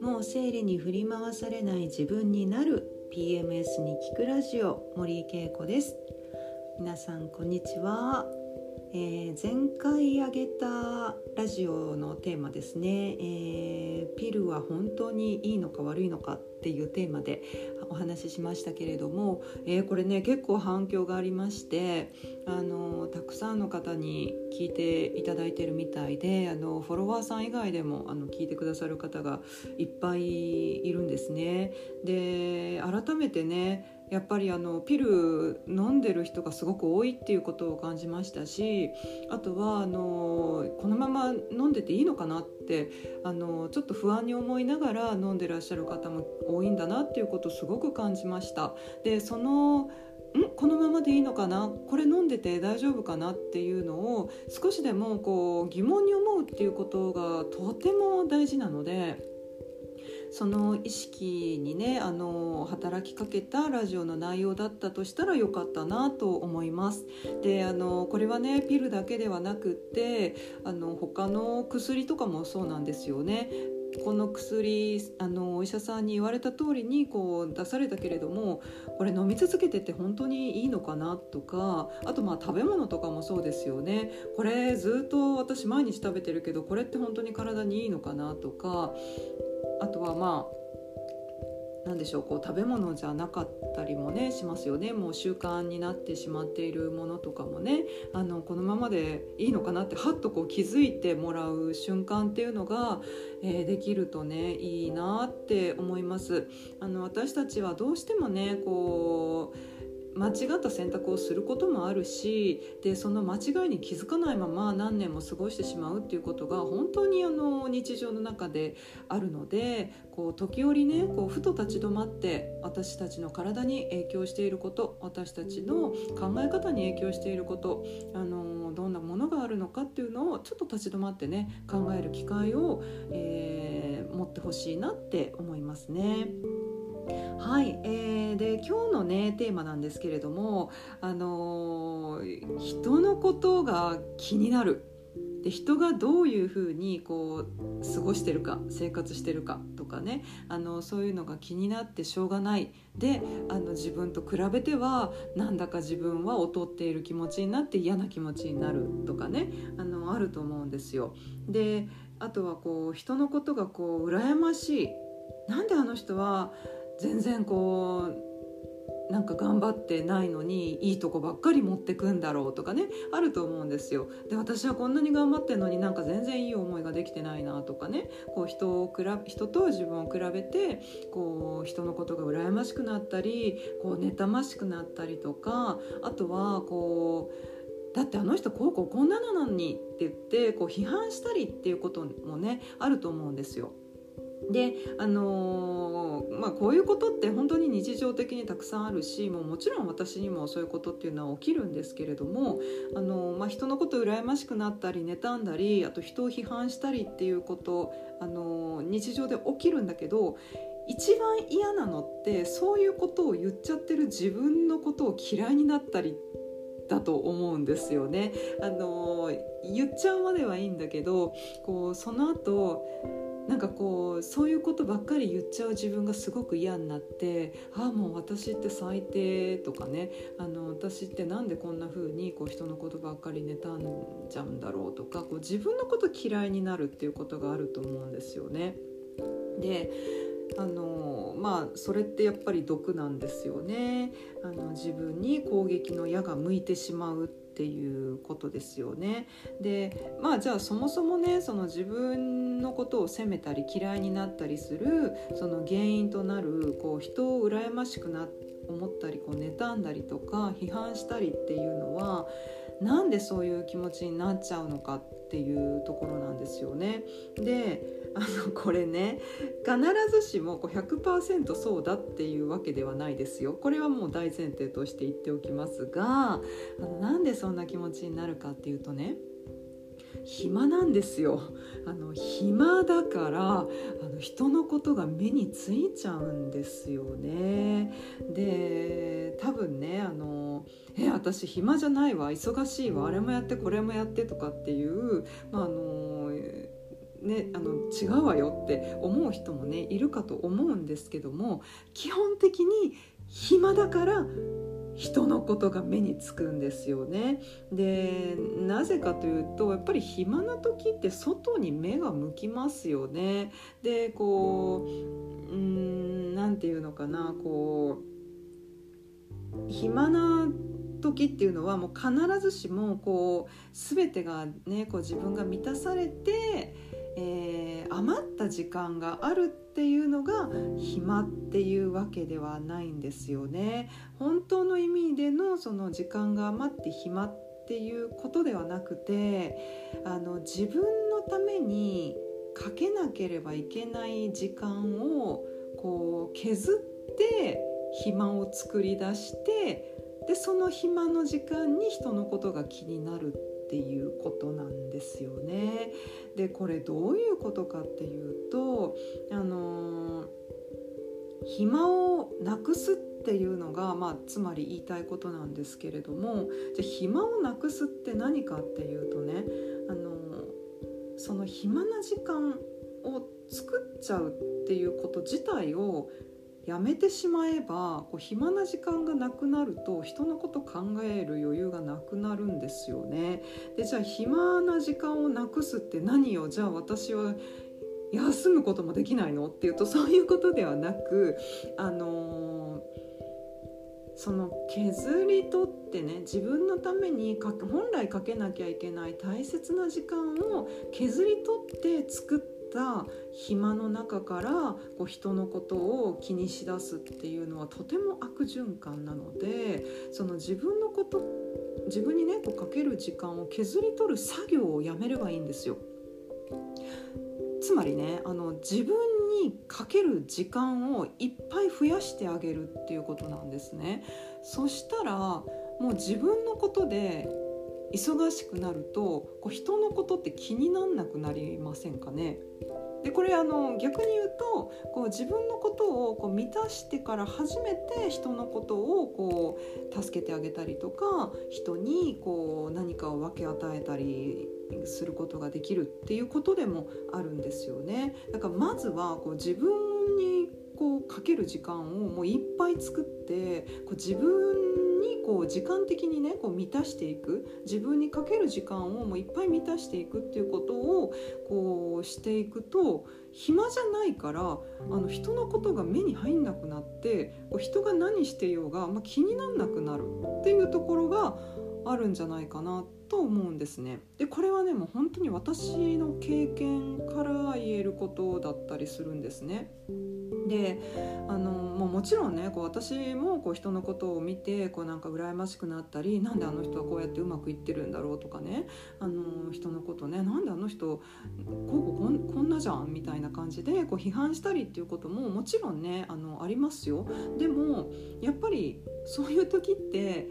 もう生理に振り回されない自分になる PMS に聞くラジオ森井恵子です。皆さんこんにちは。えー、前回挙げたラジオのテーマですね、えー、ピルは本当にいいのか悪いのかっていうテーマでお話ししましたけれども、えー、これね結構反響がありましてあのたくさんの方に聞いていただいてるみたいであのフォロワーさん以外でもあの聞いてくださる方がいっぱいいるんですね。で改めてねやっぱりあのピル飲んでる人がすごく多いっていうことを感じましたしあとはあのこのまま飲んでていいのかなってあのちょっと不安に思いながら飲んでらっしゃる方も多いんだなっていうことをすごく感じました。でそのん？このままでいいのかな？これ飲んでて大丈夫かな？っていうのを少しでもこう疑問に思うっていうことがとても大事なので。その意識にねあの働きかけたラジオの内容だったとしたらよかったなと思います。であのこれはねピルだけではなくってあの他の薬とかもそうなんですよね。この薬あのお医者さんに言われた通りにこう出されたけれどもこれ飲み続けてて本当にいいのかなとかあとまあ食べ物とかもそうですよねこれずっと私毎日食べてるけどこれって本当に体にいいのかなとかあとはまあ何でしょうこう食べ物じゃなかったりもねしますよねもう習慣になってしまっているものとかもねあのこのままでいいのかなってはっとこう気づいてもらう瞬間っていうのが、えー、できるとねいいなって思います。あの私たちはどうしてもねこう間違った選択をすることもあるしでその間違いに気づかないまま何年も過ごしてしまうっていうことが本当にあの日常の中であるのでこう時折ねこうふと立ち止まって私たちの体に影響していること私たちの考え方に影響していることあのどんなものがあるのかっていうのをちょっと立ち止まってね考える機会を、えー、持ってほしいなって思いますね。はい、えー、で今日のねテーマなんですけれども、あのー、人のことが気になる。で人がどういうふうにこう過ごしてるか生活してるかとかねあのそういうのが気になってしょうがない。であの自分と比べてはなんだか自分は劣っている気持ちになって嫌な気持ちになるとかねあのあると思うんですよ。であとはこう人のことがこう羨ましい。なんであの人は全然こうなんか頑張ってないのにいいとこばっかり持ってくんだろうとかねあると思うんですよ。で私はこんなに頑張ってんのになんか全然いい思いができてないなとかねこう人を比人と自分を比べてこう人のことが羨ましくなったりこう妬ましくなったりとかあとはこうだってあの人こうこうこんなのなのにって言ってこう批判したりっていうこともねあると思うんですよ。であのー、まあ、こういうことって本当に日常的にたくさんあるしもうもちろん私にもそういうことっていうのは起きるんですけれども、あの、まあ、人のこと羨ましくなったり妬んだりあと人を批判したりっていうこと、あの、日常で起きるんだけど一番嫌なのってそういうことを言っちゃってる自分のことを嫌いになったりだと思うんですよね。あの言っちゃうまではいいんだけどこうその後なんかこうそういうことばっかり言っちゃう自分がすごく嫌になってああもう私って最低とかねあの私ってなんでこんな風にこう人のことばっかり妬んじゃうんだろうとかこう自分のこと嫌いになるっていうことがあると思うんですよね。であのまあそれってやっぱり毒なんですよねあの自分に攻撃の矢が向いてしまうっていうことですよね。でまあじゃあそもそもねその自分のことを責めたり嫌いになったりするその原因となるこう人を羨ましくな思ったりこう妬んだりとか批判したりっていうのはなんでそういう気持ちになっちゃうのかっていうところなんですよね。であのこれね必ずしもこう100%そうだっていうわけではないですよこれはもう大前提として言っておきますがあのなんでそんな気持ちになるかっていうとね暇なんですよ。あの暇だからあの人のことが目についちゃうんですよね。で多分ねあのえ私暇じゃないわ。忙しいわ。あれもやってこれもやってとかっていう、まあ、あのね、あの違うわよって思う人もねいるかと思うんですけども基本的に暇だから人のことが目につくんですよね。でなぜかというとやっぱり暇な時って外に目が向きますよね。でこううん何て言うのかなこう暇な時っていうのはもう必ずしもこう全てがねこう自分が満たされてえー、余った時間があるっていうのが暇っていうわけではないんですよね。本当の意味でのその時間が余って暇っていうことではなくてあの自分のためにかけなければいけない時間をこう削って暇を作り出してでその暇の時間に人のことが気になるっていうことなんですよね。でこれどういうことかっていうとあの暇をなくすっていうのが、まあ、つまり言いたいことなんですけれどもじゃ暇をなくすって何かっていうとねあのその暇な時間を作っちゃうっていうこと自体をやめてしまえばこう暇な時間がなくなると人のこと考える余裕がなくなるんですよね。でじゃあ暇な時間をなくすって何よじゃあ私は休むこともできないの？っていうとそういうことではなくあのー、その削り取ってね自分のためにか本来かけなきゃいけない大切な時間を削り取って作った暇の中からこう人のことを気にしだすっていうのはとても悪循環なのでその自分のこと自分にねこうかける時間を削り取る作業をやめればいいんですよ。つまりねあの自分にかける時間をいっぱい増やしてあげるっていうことなんですね。そしたらもう自分のことで忙しくなるとこう人のことって気になんなくなりませんかね？でこれあの逆に言うとこう自分のことをこう満たしてから初めて人のことをこう助けてあげたりとか人にこう何かを分け与えたりすることができるっていうことでもあるんですよね。だからまずはこう自分にこうかける時間をもういっぱい作ってこう自分こう時間的にねこう満たしていく自分にかける時間をもういっぱい満たしていくっていうことをこうしていくと暇じゃないからあの人のことが目に入んなくなってこう人が何してようが、まあ、気になんなくなるっていうところがあるんじゃないかなと思うんですね。でこれはねもう本当に私の経験から言えることだったりするんですね。であのもうもちろんねこう私もこう人のことを見てこうなんか羨ましくなったりなんであの人はこうやってうまくいってるんだろうとかねあの人のことねなんであの人こうこうこんなじゃんみたいな感じでこう批判したりっていうことももちろんねあのありますよ。でもやっぱりそういう時って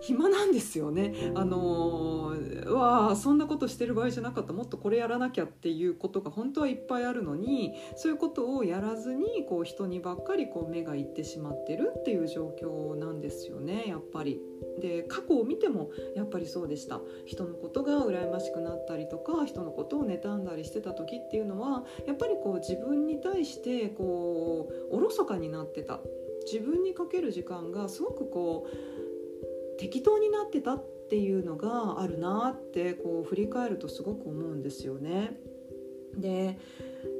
暇なんですよね。あのー、わあそんなことしてる場合じゃなかったもっとこれやらなきゃっていうことが本当はいっぱいあるのにそういうことをやらずにこう人にばっかりこう目がいってしまってるっていう状況なんですよねやっぱり。で過去を見てもやっぱりそうでした人のことが羨ましくなったりとか人のことを妬んだりしてた時っていうのはやっぱりこう自分に対してこうおろそかになってた自分にかける時間がすごくこう適当になってたっていうのがあるなってこう振り返るとすごく思うんですよね。で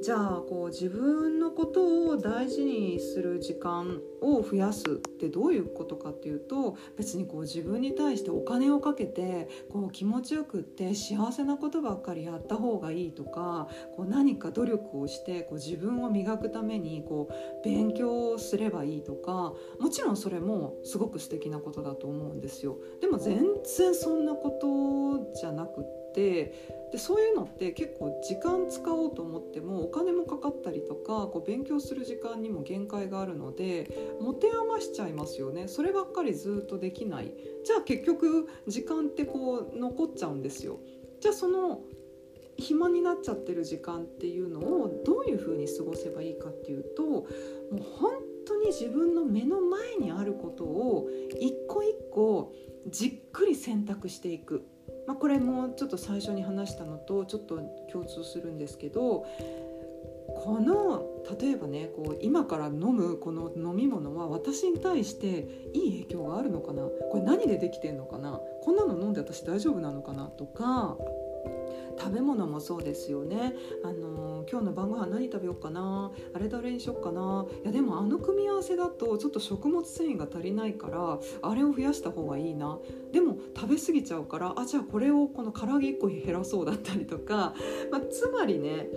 じゃあこう自分のことを大事にする時間を増やすってどういうことかっていうと別にこう自分に対してお金をかけてこう気持ちよくって幸せなことばっかりやった方がいいとかこう何か努力をしてこう自分を磨くためにこう勉強すればいいとかもちろんそれもすごく素敵なことだと思うんですよ。でも全然そんなことじゃなくってでそういうのって結構時間使おうと思ってもお金もかかったりとかこう勉強する時間にも限界があるので持て余しちゃいますよね。そればっかりずっとできない。じゃあ結局時間ってこう残っちゃうんですよ。じゃあその暇になっちゃってる時間っていうのをどういうふうに過ごせばいいかっていうともう本当に自分の目の前にあることを一個一個じっくり選択していく、まあ、これもちょっと最初に話したのとちょっと共通するんですけどこの例えばねこう今から飲むこの飲み物は私に対していい影響があるのかな？これ何でできてんのかな？こんなの飲んで私大丈夫なのかな？とか食べ物もそうですよね。あの今日の晩ご飯何食べようかな。あれどれにしようかな。いやでもあの組み合わせだとちょっと食物繊維が足りないからあれを増やした方がいいな。でも食べ過ぎちゃうからあじゃあこれをこの唐揚げ1個減らそうだったりとか、まあ、つまりね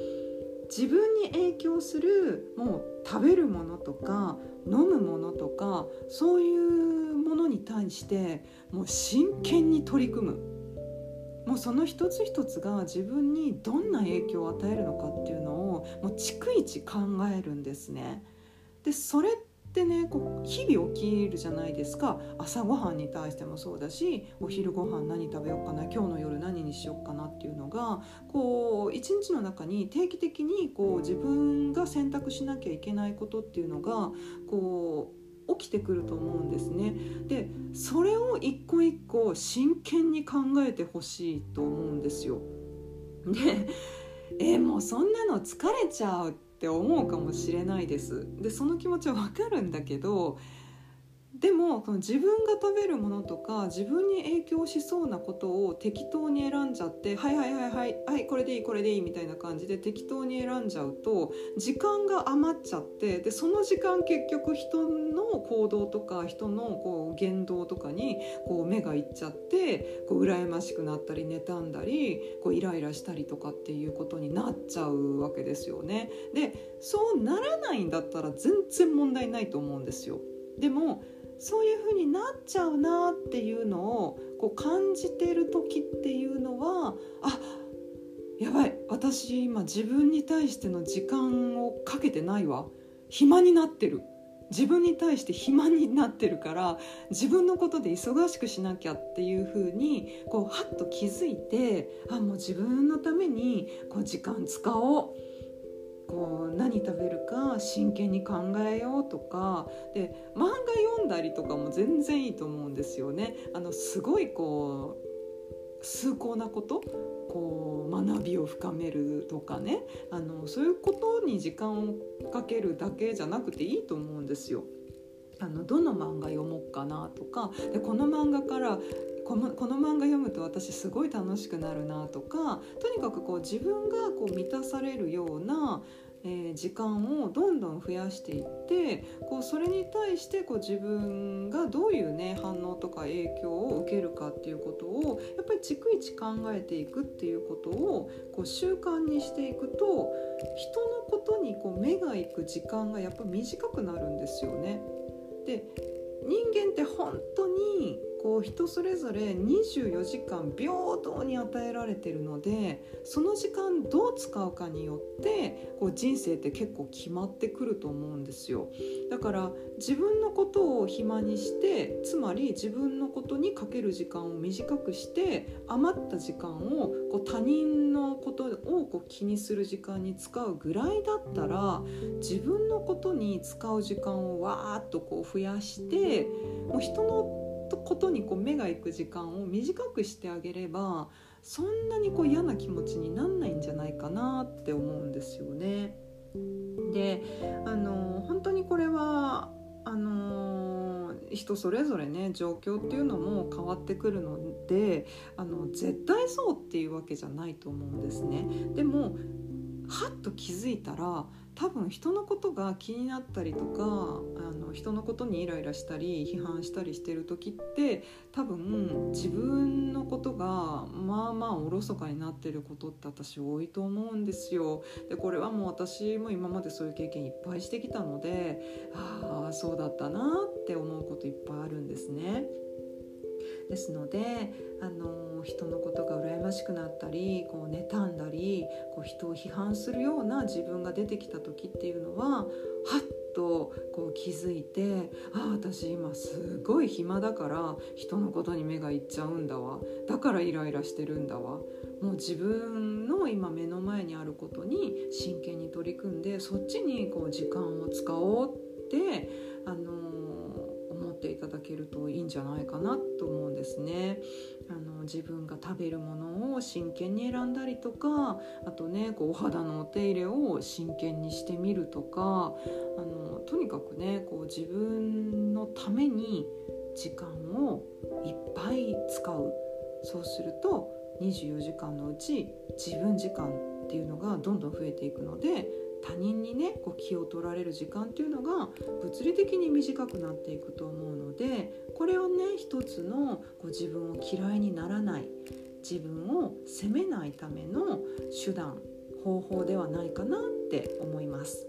自分に影響するもう食べるものとか飲むものとかそういうものに対してもう真剣に取り組む。もうその一つ一つが自分にどんな影響を与えるのかっていうのをもう逐一考えるんですね。でそれってねこう日々起きるじゃないですか朝ごはんに対してもそうだしお昼ご飯何食べようかな今日の夜何にしようかなっていうのがこう一日の中に定期的にこう自分が選択しなきゃいけないことっていうのがこう起きてくると思うんですね。でそれを一個一個真剣に考えてほしいと思うんですよ。でえ、もうそんなの疲れちゃうって思うかもしれないですでその気持ちはわかるんだけどでもその自分が食べるものとか自分に影響しそうなことを適当に選んじゃってはいはいはいはいはいこれでいいこれでいいみたいな感じで適当に選んじゃうと時間が余っちゃってでその時間結局人の行動とか人のこう言動とかにこう目がいっちゃってこう羨ましくなったり妬んだりこうイライラしたりとかっていうことになっちゃうわけですよね。でそうならないんだったら全然問題ないと思うんですよ。でもそういう風になっちゃうなっていうのをこう感じてる時っていうのはあやばい私今自分に対しての時間をかけてないわ。暇になってる。自分に対して暇になってるから自分のことで忙しくしなきゃっていう風にこうハッと気づいてあもう自分のためにこう時間使おう。こう何食べるか真剣に考えようとかで漫画読んだりとかも全然いいと思うんですよね。あのすごいこう崇高なこと？こう学びを深めるとかねあのそういうことに時間をかけるだけじゃなくていいと思うんですよ。あのどの漫画読もうかなとかでこの漫画からこのこの漫画読むと私すごい楽しくなるなとかとにかくこう自分がこう満たされるようなえー、時間をどんどん増やしていってこうそれに対してこう自分がどういう、ね、反応とか影響を受けるかっていうことをやっぱり逐一考えていくっていうことをこう習慣にしていくと人のことにこう目が行く時間がやっぱ短くなるんですよね。で人間って本当にこう人それぞれ24時間平等に与えられてるのでその時間どう使うかによってこう人生って結構決まってくると思うんですよ。だから自分のことを暇にしてつまり自分のことにかける時間を短くして余った時間をこう他人のことをこう気にする時間に使うぐらいだったら自分のことに使う時間をわーっとこう増やしてもう人のことにこう目が行く時間を短くしてあげればそんなにこう嫌な気持ちになんないんじゃないかなって思うんですよね。であの本当にこれはあの人それぞれね状況っていうのも変わってくるのであの絶対そうっていうわけじゃないと思うんですね。でもはっと気づいたら多分人のことが気になったりとかあの人のことにイライラしたり批判したりしてる時って多分自分のことがまあまあおろそかになってることって私多いと思うんですよ。でこれはもう私も今までそういう経験いっぱいしてきたのでああそうだったなって思うこといっぱいあるんですね。ですのであの人のことが羨ましくなったりこう妬んだりこう人を批判するような自分が出てきた時っていうのははっとこう気づいてああ私今すごい暇だから人のことに目がいっちゃうんだわ。だからイライラしてるんだわ。もう自分の今目の前にあることに真剣に取り組んでそっちにこう時間を使おうってあのっていただけるといいんじゃないかなと思うんですね。あの自分が食べるものを真剣に選んだりとかあとねこうお肌のお手入れを真剣にしてみるとかあのとにかくねこう自分のために時間をいっぱい使うそうすると24時間のうち自分時間っていうのがどんどん増えていくので他人にねこう気を取られる時間っていうのが物理的に短くなっていくと思うのでこれをね一つのこう自分を嫌いにならない自分を責めないための手段方法ではないかなって思います。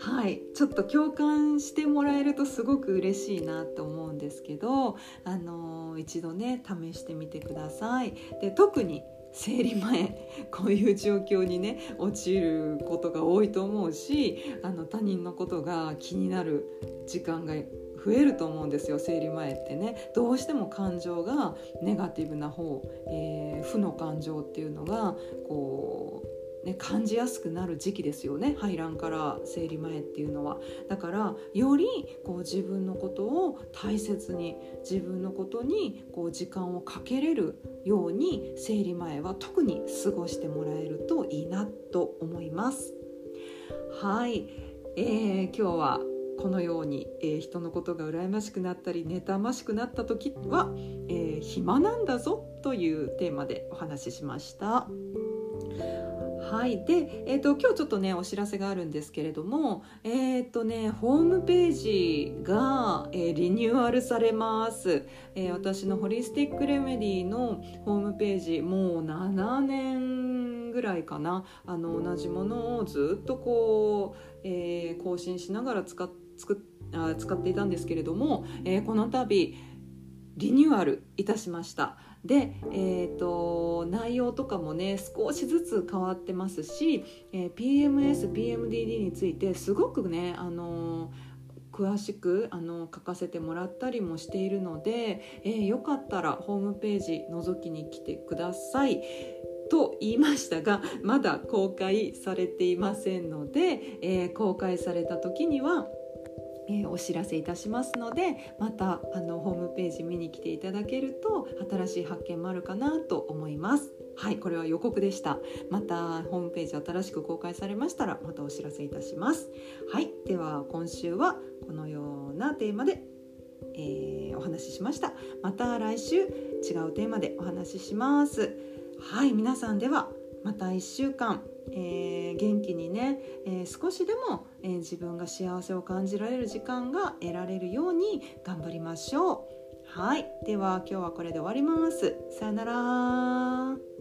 はいちょっと共感してもらえるとすごく嬉しいなと思うんですけど、あのー、一度ね試してみてください。で特に生理前 こういう状況にね陥ることが多いと思うしあの他人のことが気になる時間が増えると思うんですよ生理前ってね。どうしても感情がネガティブな方、えー、負の感情っていうのがこうね、感じやすくなる時期ですよね。排卵から生理前っていうのは。だからよりこう自分のことを大切に自分のことにこう時間をかけれるように生理前は特に過ごしてもらえるといいなと思います。はい、えー、今日はこのように、えー、人のことが羨ましくなったり妬ましくなった時は、えー、暇なんだぞというテーマでお話ししました。はい。で、えーと、今日ちょっとねお知らせがあるんですけれどもえっ、ー、とねホームページが、えー、リニューアルされます、えー、私のホリスティックレメディのホームページもう7年ぐらいかな。あの同じものをずっとこう、え更新しながら使っあ使っていたんですけれども、えこの度リニューアルいたしましたで、えーと、内容とかもね少しずつ変わってますし、えー、PMS、PMDD についてすごくね、あの詳しくあの書かせてもらったりもしているので、えー、よかったらホームページ覗きに来てください。と言いましたがまだ公開されていませんので、え、公開された時にはえー、お知らせいたしますのでまたあのホームページ見に来ていただけると新しい発見もあるかなと思います。はいこれは予告でした。またホームページ新しく公開されましたらまたお知らせいたします。はいでは今週はこのようなテーマでえー、お話ししました。また来週違うテーマでお話しします。はい皆さんではまた1週間。えー、元気にね、えー、少しでも、えー、自分が幸せを感じられる時間が得られるように頑張りましょう。はい。では今日はこれで終わります。さよなら。